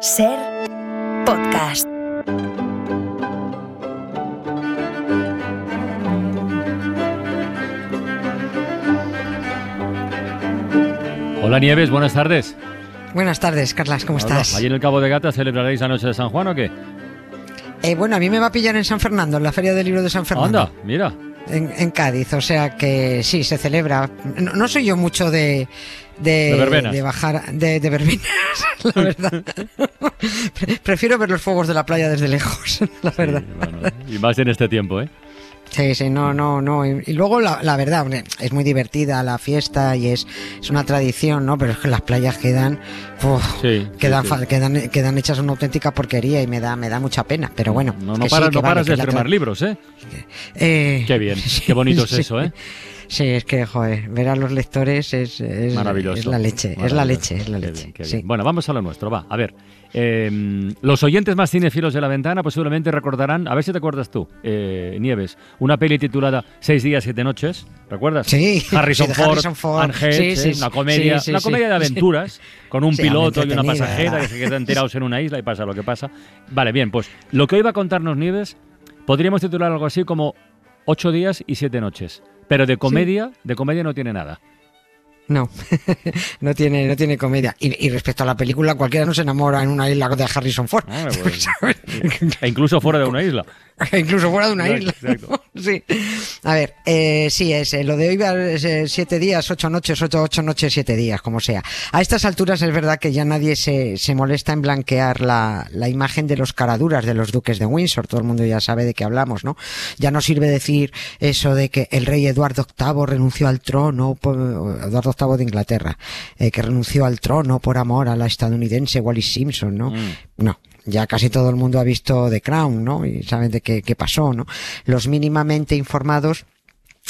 Ser podcast. Hola Nieves, buenas tardes. Buenas tardes, Carlas, ¿cómo Hola. estás? ¿Allí en el Cabo de Gata celebraréis la noche de San Juan o qué? Eh, bueno, a mí me va a pillar en San Fernando, en la Feria del Libro de San Fernando. Anda, mira. En, en Cádiz, o sea que sí, se celebra. No, no soy yo mucho de. De, De de bajar. De, de verbenas, la verdad. Pre- Prefiero ver los fuegos de la playa desde lejos, la verdad. Bueno, y más en este tiempo, ¿eh? Sí, sí, no, no, no. Y, y luego la, la verdad, es muy divertida la fiesta y es, es una tradición, ¿no? Pero es que las playas quedan, uf, Sí, quedan, sí. quedan, quedan hechas una auténtica porquería y me da, me da mucha pena. Pero bueno, No, no que no vale, paras de estrenar libros, ¿eh? Eh, Qué bien, qué bonito es eso, ¿eh? Sí, es que, joder, ver a los lectores es, es, Maravilloso. es la leche, es la leche, es la Qué leche. bien, qué sí. bien. Bueno, vamos a lo nuestro, va. A ver, eh, los oyentes más cinéfilos de la ventana posiblemente recordarán, a ver si te acuerdas tú, eh, Nieves, una peli titulada Seis días, siete noches, ¿recuerdas? Sí, Harrison, Ford, Harrison Ford. Anne Hedge, Sí, sí, ¿eh? una comedia, una comedia de aventuras con un piloto y una pasajera que se quedan tirados en una isla y pasa lo que pasa. Vale, bien, pues lo que hoy va a contarnos Nieves podríamos titular algo así como Ocho días y siete noches. Pero de comedia, de comedia no tiene nada. No, no tiene, no tiene comedia. Y, y respecto a la película, cualquiera no se enamora en una isla de Harrison Ford. Hombre, pues, e incluso fuera de una isla. Incluso fuera de una isla. exacto. Sí. A ver, eh, sí, es, eh, lo de hoy es, eh, siete días, ocho noches, ocho, ocho noches, siete días, como sea. A estas alturas es verdad que ya nadie se, se molesta en blanquear la, la imagen de los caraduras de los duques de Windsor. Todo el mundo ya sabe de qué hablamos, ¿no? Ya no sirve decir eso de que el rey Eduardo VIII renunció al trono, Eduardo VIII de Inglaterra, eh, que renunció al trono por amor a la estadounidense Wallis Simpson, ¿no? Mm. No, ya casi todo el mundo ha visto The Crown, ¿no? Y saben de qué, qué pasó, ¿no? Los mínimamente informados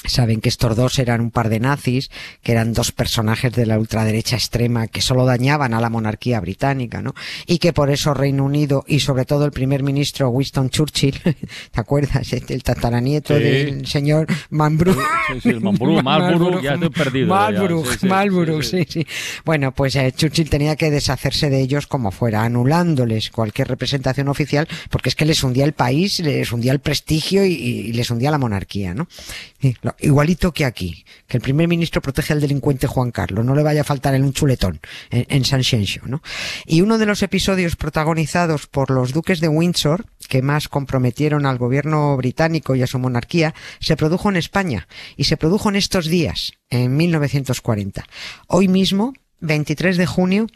saben que estos dos eran un par de nazis, que eran dos personajes de la ultraderecha extrema que solo dañaban a la monarquía británica, ¿no? Y que por eso Reino Unido y sobre todo el primer ministro Winston Churchill, ¿te acuerdas? El tataranieto Sí. del señor Marlborough. Sí, sí, el Marlborough, Marlborough, ya estoy perdido Marlborough, sí, sí, Marlborough, sí, sí. Bueno, pues eh, Churchill tenía que deshacerse de ellos como fuera, anulándoles cualquier representación oficial, porque es que les hundía el país, les hundía el prestigio y, y les hundía la monarquía, ¿no? Sí, igualito que aquí, que el primer ministro protege al delincuente Juan Carlos, no le vaya a faltar en un chuletón en, en San Xenxo, ¿no? Y uno de los episodios protagonizados por los duques de Windsor, que más comprometieron al gobierno británico y a su monarquía, se produjo en España y se produjo en estos días, en 1940. Hoy mismo, 23 de junio,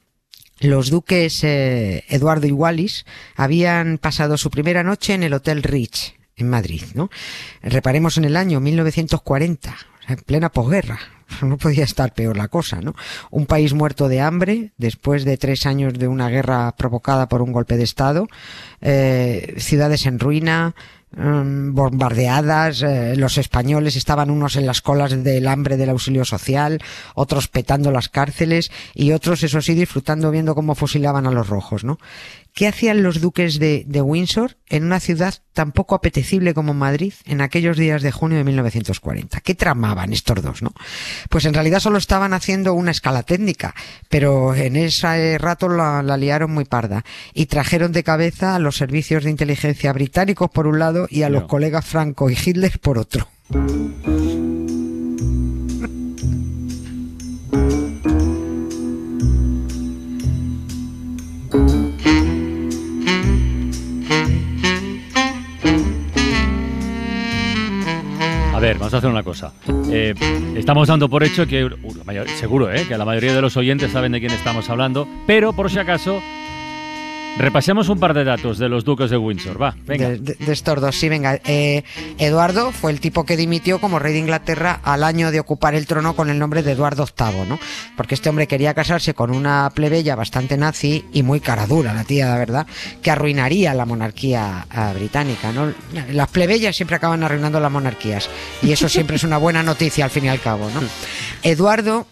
los duques eh, Eduardo y Wallis habían pasado su primera noche en el Hotel Rich, en Madrid, ¿no? Reparemos en el año 1940, o sea, en plena posguerra. No podía estar peor la cosa, ¿no? Un país muerto de hambre, después de tres años de una guerra provocada por un golpe de Estado, eh, ciudades en ruina, mm, bombardeadas, eh, los españoles estaban unos en las colas del hambre del auxilio social, otros petando las cárceles y otros, eso sí, disfrutando viendo cómo fusilaban a los rojos, ¿no? ¿Qué hacían los duques de, de Windsor en una ciudad tan poco apetecible como Madrid en aquellos días de junio de 1940? ¿Qué tramaban estos dos, no? Pues en realidad solo estaban haciendo una escala técnica, pero en ese rato la, la liaron muy parda y trajeron de cabeza a los servicios de inteligencia británicos por un lado y a los colegas Franco y Hitler por otro. Ver, vamos a hacer una cosa. Eh, estamos dando por hecho que, uh, seguro, ¿eh? que la mayoría de los oyentes saben de quién estamos hablando, pero por si acaso, repasemos un par de datos de los duques de Windsor. Va, venga. De, de- de estos dos, sí, venga. Eh, Eduardo fue el tipo que dimitió como rey de Inglaterra al año de ocupar el trono con el nombre de Eduardo VIII, ¿no? Porque este hombre quería casarse con una plebeya bastante nazi y muy cara dura, la tía, la verdad, que arruinaría la monarquía ah, británica, ¿no? Las plebeyas siempre acaban arruinando las monarquías y eso siempre es una buena noticia al fin y al cabo, ¿no? Eduardo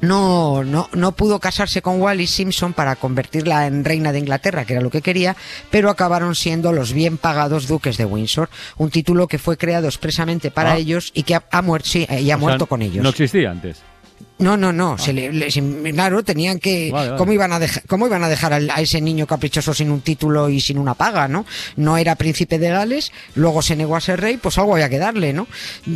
no, no, no pudo casarse con Wallis Simpson para convertirla en reina de Inglaterra, que era lo que quería, pero acabaron siendo los bien pagados duques de Windsor, un título que fue creado expresamente para Ah. ellos y que ha, ha muerto, sí, eh, y ha O sea, muerto con ellos. No existía antes. No, no, no. Se le, le- claro, tenían que. Vale, vale. ¿cómo, iban a dejar, ¿Cómo iban a dejar al- a ese niño caprichoso sin un título y sin una paga, no? No era príncipe de Gales, luego se negó a ser rey, pues algo había que darle, ¿no?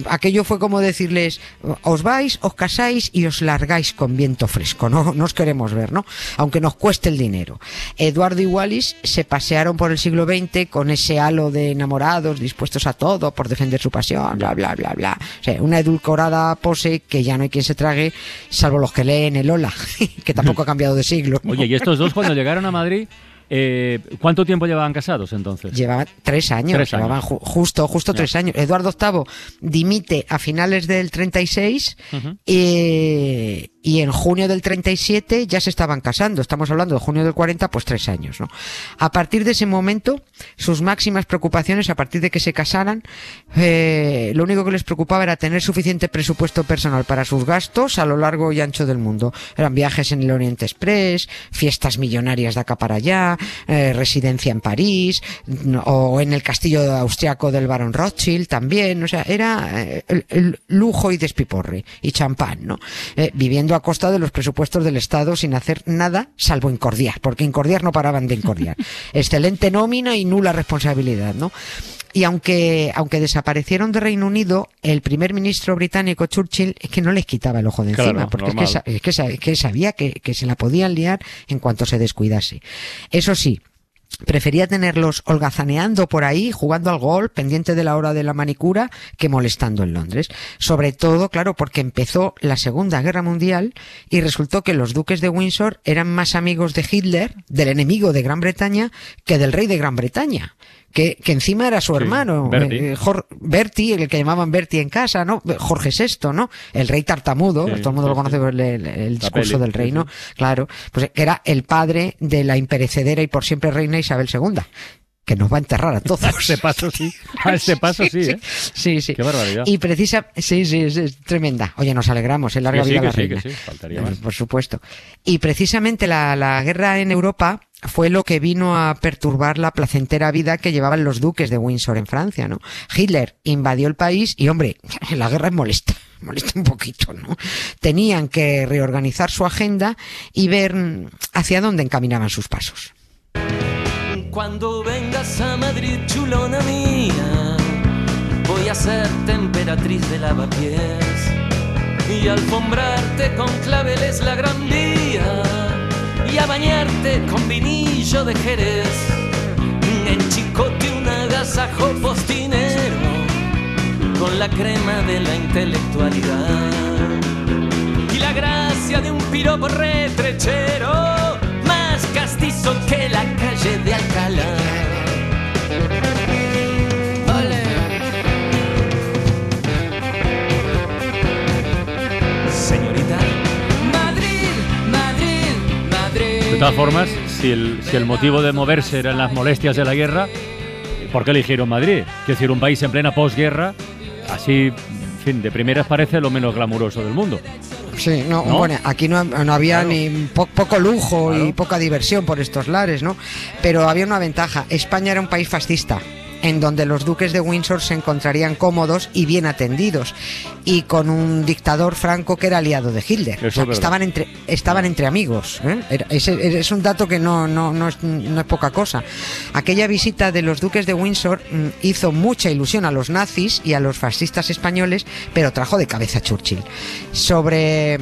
Aquello fue como decirles: os vais, os casáis y os largáis con viento fresco, no, no os queremos ver, ¿no? Aunque nos cueste el dinero. Eduardo y Wallis se pasearon por el siglo XX con ese halo de enamorados dispuestos a todo por defender su pasión, bla, bla, bla, bla. O sea, una edulcorada pose que ya no hay quien se trague, salvo los que leen el Ola, que tampoco ha cambiado de siglo. ¿no? Oye, y estos dos cuando llegaron a Madrid, eh, ¿cuánto tiempo llevaban casados entonces? Llevaban tres años, Tres años. llevaban ju- justo, justo tres años. Eduardo VIII dimite a finales del 36 Ujú. eh, y en junio del 37 ya se estaban casando. Estamos hablando de junio del 40, pues tres años, ¿no? A partir de ese momento, sus máximas preocupaciones, a partir de que se casaran, eh, lo único que les preocupaba era tener suficiente presupuesto personal para sus gastos a lo largo y ancho del mundo. Eran viajes en el Oriente Express, fiestas millonarias de acá para allá, eh, residencia en París, no- o en el castillo austriaco del barón Rothschild también, o sea, era eh, el, el lujo y despiporre y champán, ¿no? Eh, viviendo a costa de los presupuestos del Estado sin hacer nada salvo incordiar, porque incordiar no paraban de incordiar. Excelente nómina y nula responsabilidad, ¿no? Y aunque, aunque desaparecieron de Reino Unido, el primer ministro británico Churchill es que no les quitaba el ojo de Claro, encima, porque es que, es que sabía que, que se la podían liar en cuanto se descuidase. Eso sí, prefería tenerlos holgazaneando por ahí, jugando al gol, pendiente de la hora de la manicura, que molestando en Londres. Sobre todo, claro, porque empezó la Segunda Guerra Mundial y resultó que los duques de Windsor eran más amigos de Hitler, del enemigo de Gran Bretaña, que del rey de Gran Bretaña. Que, que encima era su Sí, hermano, eh, Jor- Bertie, el que llamaban Bertie en casa, ¿no? Jorge VI, ¿no? El rey tartamudo, Sí, todo el mundo sí, lo conoce sí. por el, el- el La discurso peli, del sí, rey, ¿no? sí. Claro, pues era el padre de la imperecedera y por siempre reina Isabel II, que nos va a enterrar a todos. A este paso sí. A este paso sí, ¿eh? Sí, sí. Qué barbaridad. Y precisa, sí, sí, es, es tremenda. Oye, nos alegramos, en larga Que sí, vida que la sí, reina. que sí, faltaría Eh, más. Por supuesto. Y precisamente la, la guerra en Europa fue lo que vino a perturbar la placentera vida que llevaban los duques de Windsor en Francia, ¿no? Hitler invadió el país y, hombre, la guerra es molesta. Molesta un poquito, ¿no? Tenían que reorganizar su agenda y ver hacia dónde encaminaban sus pasos. Cuando vengas a Madrid, chulona mía, voy a ser temperatriz de lavapiés y alfombrarte con claveles la gran de Jerez. Un agasajo postinero con la crema de la intelectualidad y la gracia de un piropo retrechero más castizo que la calle de Alcalá. Todas formas, si el, si el motivo de moverse eran las molestias de la guerra, ¿por qué eligieron Madrid? Quiero decir, un país en plena posguerra, así, en fin, de primeras parece lo menos glamuroso del mundo. Sí, no, ¿No? bueno, aquí no, no había Claro. ni po- poco lujo Claro. y poca diversión por estos lares, ¿no? Pero había una ventaja. España era un país fascista en donde los duques de Windsor se encontrarían cómodos y bien atendidos y con un dictador franco que era aliado de Hitler. O sea, estaban entre estaban entre amigos. ¿eh? Era- es un dato que no, no, no, es, no es poca cosa. Aquella visita de los duques de Windsor mm, hizo mucha ilusión a los nazis y a los fascistas españoles, pero trajo de cabeza a Churchill. Sobre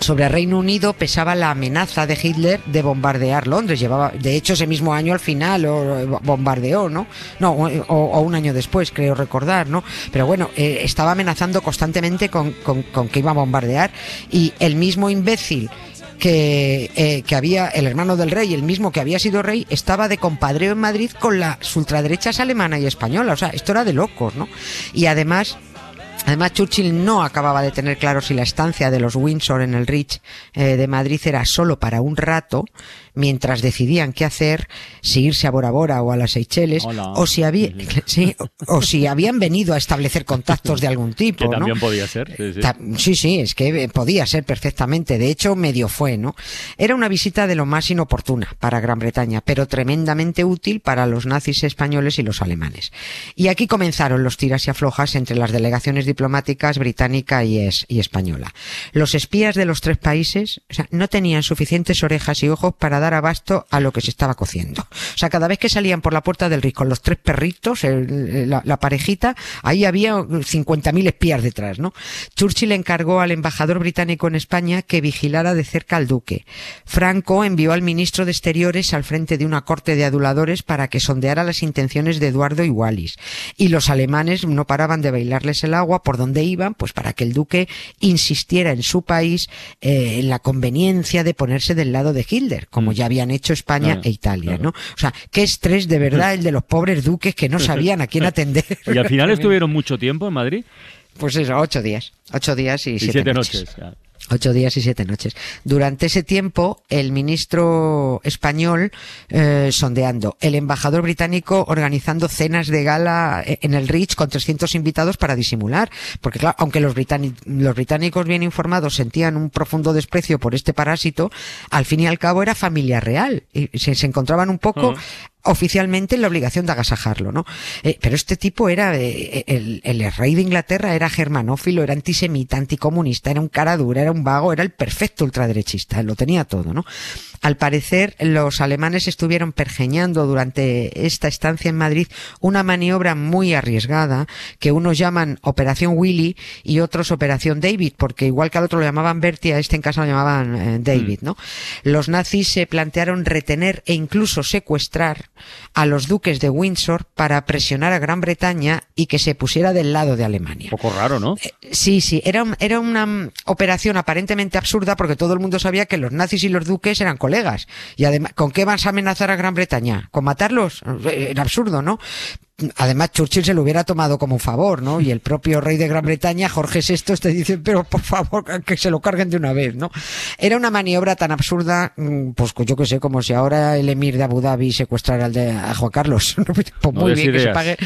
sobre Reino Unido pesaba la amenaza de Hitler de bombardear Londres. Llevaba, de hecho, ese mismo año al final o, bombardeó, ¿no? No, o, o un año después, creo recordar, ¿no? Pero bueno, eh, estaba amenazando constantemente con, que iba a bombardear y el mismo imbécil que, eh, que había el hermano del rey, el mismo que había sido rey, estaba de compadreo en Madrid con las ultraderechas alemana y española. O sea, esto era de locos, ¿no? Y además Además, Churchill no acababa de tener claro si la estancia de los Windsor en el Rich eh, de Madrid era solo para un rato, mientras decidían qué hacer, si irse a Bora Bora o a las Seychelles, Hola. o si, había, sí, o, o si habían venido a establecer contactos de algún tipo. Que ¿no? también podía ser. Sí, sí. Ta- Sí, sí, es que eh, podía ser perfectamente. De hecho, medio fue, ¿no? Era una visita de lo más inoportuna para Gran Bretaña, pero tremendamente útil para los nazis españoles y los alemanes. Y aquí comenzaron los tiras y aflojas entre las delegaciones diplomáticas británica y, es- y española. Los espías de los tres países o sea, no tenían suficientes orejas y ojos para dar abasto a lo que se estaba cociendo. O sea, cada vez que salían por la puerta del RIC con los tres perritos, la parejita, ahí había 50.000 espías detrás, ¿no? Churchill encargó al embajador británico en España que vigilara de cerca al duque. Franco envió al ministro de Exteriores al frente de una corte de aduladores para que sondeara las intenciones de Eduardo y Wallis. Y los alemanes no paraban de bailarles el agua por donde iban, pues para que el duque insistiera en su país eh, en la conveniencia de ponerse del lado de Hitler, como ya habían hecho España Claro, e Italia, claro. ¿no? O sea, qué estrés de verdad el de los pobres duques que no sabían a quién atender. Y al final estuvieron mucho tiempo en Madrid. Pues eso, ocho días. Ocho días y, Y siete, siete noches. noches. Ocho días y siete noches. Durante ese tiempo, el ministro español eh, sondeando, el embajador británico organizando cenas de gala eh, en el Rich con 300 invitados para disimular. Porque claro, aunque los, los británicos bien informados sentían un profundo desprecio por este parásito, al fin y al cabo era familia real. Y se, encontraban un poco Ujú. Oficialmente en la obligación de agasajarlo, ¿no? Eh, pero este tipo era, eh, el, el rey de Inglaterra era germanófilo, era antisemita, anticomunista, era un cara dura, era un vago, era el perfecto ultraderechista, lo tenía todo, ¿no? Al parecer, los alemanes estuvieron pergeñando durante esta estancia en Madrid una maniobra muy arriesgada que unos llaman Operación Willy y otros Operación David, porque igual que al otro lo llamaban Bertie, a este en casa lo llamaban eh, David, ¿no? Los nazis se plantearon retener e incluso secuestrar a los duques de Windsor para presionar a Gran Bretaña y que se pusiera del lado de Alemania. Un poco raro, ¿no? Sí, sí, era, era una mm, operación aparentemente absurda porque todo el mundo sabía que los nazis y los duques eran colegas. Y además, ¿con qué vas a amenazar a Gran Bretaña? ¿Con matarlos? Eh, Era absurdo, ¿no? Además, Churchill se lo hubiera tomado como un favor, ¿no? Y el propio rey de Gran Bretaña, Jorge VI, te dice, pero por favor, que se lo carguen de una vez, ¿no? Era una maniobra tan absurda, mm, pues yo que sé, como si ahora el emir de Abu Dhabi secuestrara al de, a Juan Carlos. Pues No muy bien, que se pague,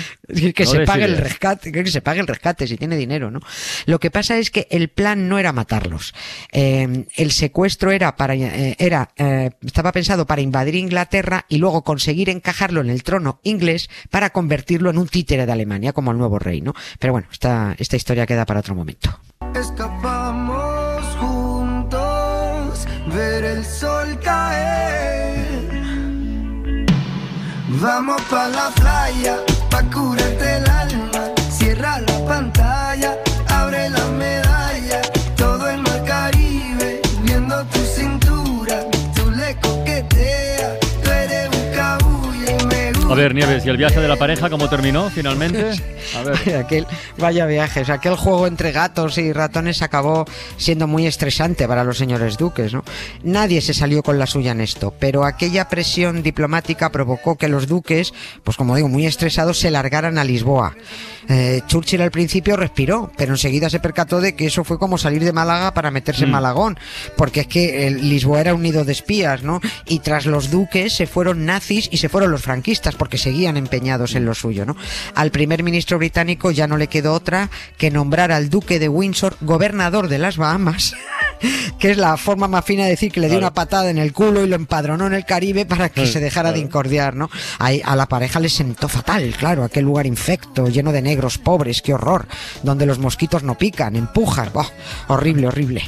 que No se pague el rescate, que se pague el rescate si tiene dinero, ¿no? Lo que pasa es que el plan no era matarlos. Eh, el secuestro era para, eh, era, eh, estaba pensado para invadir Inglaterra y luego conseguir encajarlo en el trono inglés para convertirlo en un títere de Alemania como el nuevo rey, ¿no? Pero bueno, esta, esta historia queda para otro momento. Escapamos juntos, ver el sol caer. Vamos pa la playa, A ver, Nieves, ¿y el viaje de la pareja cómo terminó finalmente? A ver. aquel, vaya viajes, aquel juego entre gatos y ratones acabó siendo muy estresante para los señores duques, ¿no? Nadie se salió con la suya en esto, pero aquella presión diplomática provocó que los duques, pues como digo, muy estresados, se largaran a Lisboa. Eh, Churchill al principio respiró, pero enseguida se percató de que eso fue como salir de Málaga para meterse en Mm. Malagón, porque es que eh, Lisboa era un nido de espías, ¿no? Y tras los duques se fueron nazis y se fueron los franquistas, porque seguían empeñados en lo suyo, ¿no? Al primer ministro británico ya no le quedó otra que nombrar al duque de Windsor gobernador de las Bahamas, que es la forma más fina de decir que le dio Claro. una patada en el culo y lo empadronó en el Caribe para que se dejara de incordiar, ¿no? A la pareja le sentó fatal, claro, aquel lugar infecto, lleno de negros pobres, qué horror, donde los mosquitos no pican, empujan, ¡buah! horrible, horrible.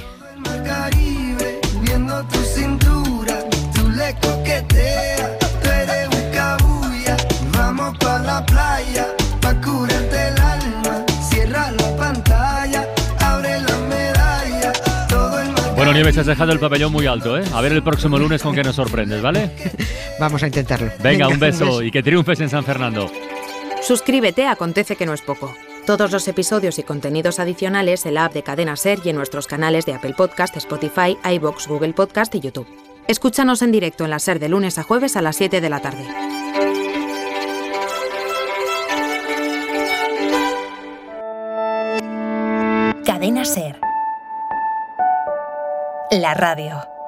Nieves, has dejado el pabellón muy alto, ¿eh? A ver el próximo lunes con qué nos sorprendes, ¿vale? Vamos a intentarlo. Venga, un beso y que triunfes en San Fernando. Suscríbete Acontece que no es poco. Todos los episodios y contenidos adicionales en la app de Cadena Ser y en nuestros canales de Apple Podcast, Spotify, iBox, Google Podcast y YouTube. Escúchanos en directo en la Ser de lunes a jueves a las 7 de la tarde. Cadena Ser la radio.